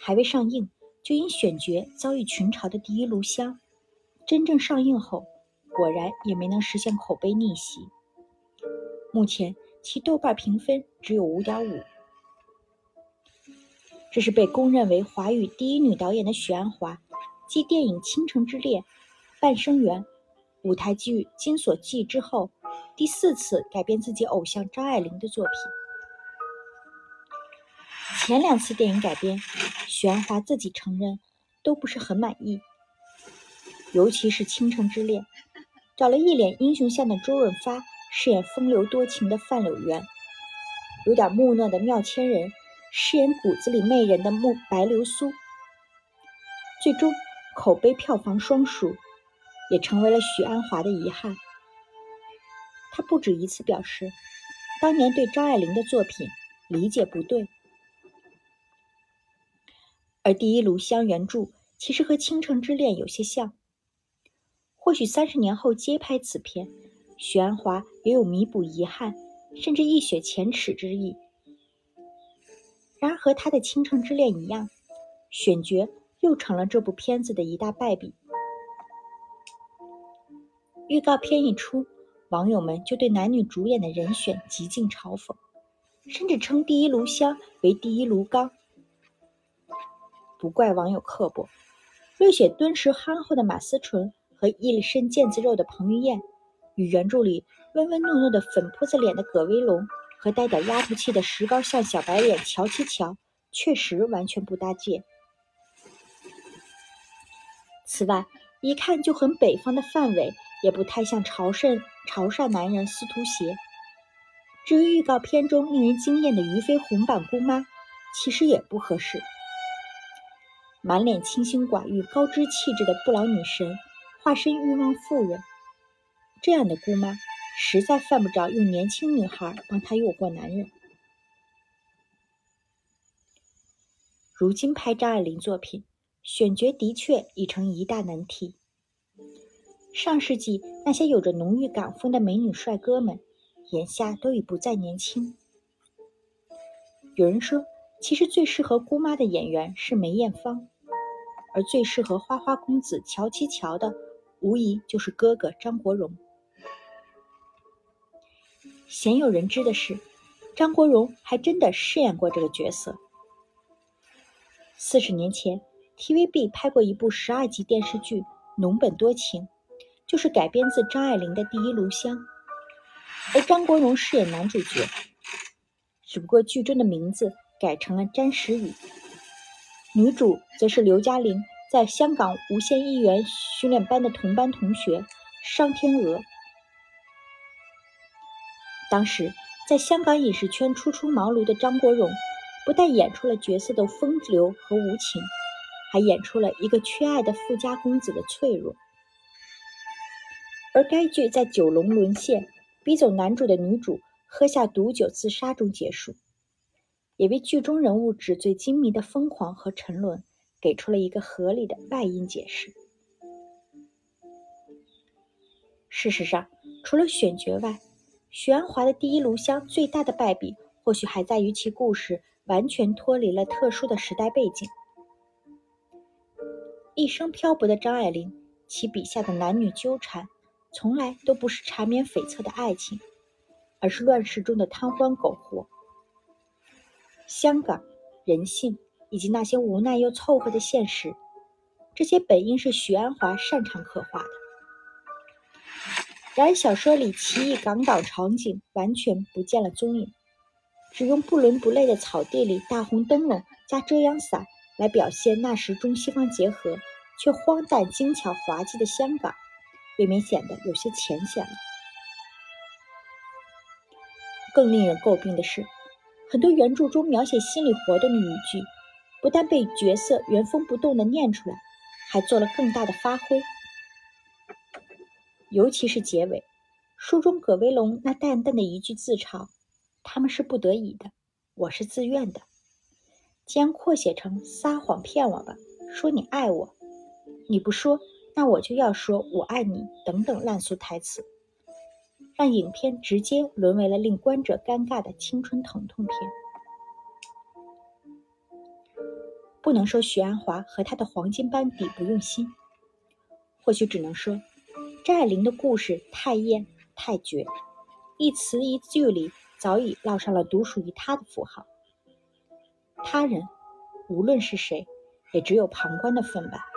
还未上映，就因选角遭遇群嘲的《第一炉香》，真正上映后，果然也没能实现口碑逆袭。目前其豆瓣评分只有五点五。这是被公认为华语第一女导演的许鞍华，继电影《倾城之恋》《半生缘》舞台剧《金锁记》之后，第四次改编自己偶像张爱玲的作品。前两次电影改编，许鞍华自己承认都不是很满意，尤其是《倾城之恋》，找了一脸英雄相的周润发饰演风流多情的范柳原，有点木讷的妙千仁。饰演骨子里媚人的木白流苏，最终口碑票房双输，也成为了许鞍华的遗憾。他不止一次表示，当年对张爱玲的作品理解不对。而《第一炉香》原著其实和《倾城之恋》有些像，或许三十年后接拍此片，许鞍华也有弥补遗憾，甚至一雪前耻之意。然而，和他的《倾城之恋》一样，选角又成了这部片子的一大败笔。预告片一出，网友们就对男女主演的人选极尽嘲讽，甚至称《第一炉香》为“第一炉缸”。不怪网友刻薄，略显敦实憨厚的马思纯和一身腱子肉的彭于晏，与原著里温温糯糯的粉扑子脸的葛威龙。和带点丫头气的石膏像小白脸乔七乔确实完全不搭界。此外，一看就很北方的范伟也不太像潮汕潮汕男人司徒协。至于预告片中令人惊艳的俞飞鸿版姑妈，其实也不合适。满脸清心寡欲、高知气质的不老女神，化身欲望妇人，这样的姑妈。实在犯不着用年轻女孩帮她诱惑男人。如今拍张爱玲作品，选角的确已成一大难题。上世纪那些有着浓郁港风的美女帅哥们，眼下都已不再年轻。有人说，其实最适合姑妈的演员是梅艳芳，而最适合花花公子乔七乔的，无疑就是哥哥张国荣。鲜有人知的是，张国荣还真的饰演过这个角色。四十年前，TVB 拍过一部十二集电视剧《浓本多情》，就是改编自张爱玲的《第一炉香》，而张国荣饰演男主角，只不过剧中的名字改成了詹时雨，女主则是刘嘉玲在香港无线艺员训练班的同班同学商天娥。当时，在香港影视圈初出茅庐的张国荣，不但演出了角色的风流和无情，还演出了一个缺爱的富家公子的脆弱。而该剧在九龙沦陷、逼走男主的女主喝下毒酒自杀中结束，也为剧中人物纸醉金迷的疯狂和沉沦给出了一个合理的外因解释。事实上，除了选角外，许鞍华的第一炉香最大的败笔，或许还在于其故事完全脱离了特殊的时代背景。一生漂泊的张爱玲，其笔下的男女纠缠，从来都不是缠绵悱恻的爱情，而是乱世中的贪欢苟活。香港人性以及那些无奈又凑合的现实，这些本应是许鞍华擅长刻画的。然而，小说里奇异港岛场景完全不见了踪影，只用不伦不类的草地里大红灯笼加遮阳伞来表现那时中西方结合却荒诞精巧滑稽的香港，未免显得有些浅显了。更令人诟病的是，很多原著中描写心理活动的语句，不但被角色原封不动地念出来，还做了更大的发挥。尤其是结尾，书中葛威龙那淡淡的一句自嘲：“他们是不得已的，我是自愿的。”将扩写成“撒谎骗我吧，说你爱我，你不说，那我就要说我爱你”等等烂俗台词，让影片直接沦为了令观者尴尬的青春疼痛片。不能说许鞍华和他的黄金班底不用心，或许只能说张爱玲的故事太艳太绝，一词一句里早已烙上了独属于她的符号。他人，无论是谁，也只有旁观的份吧。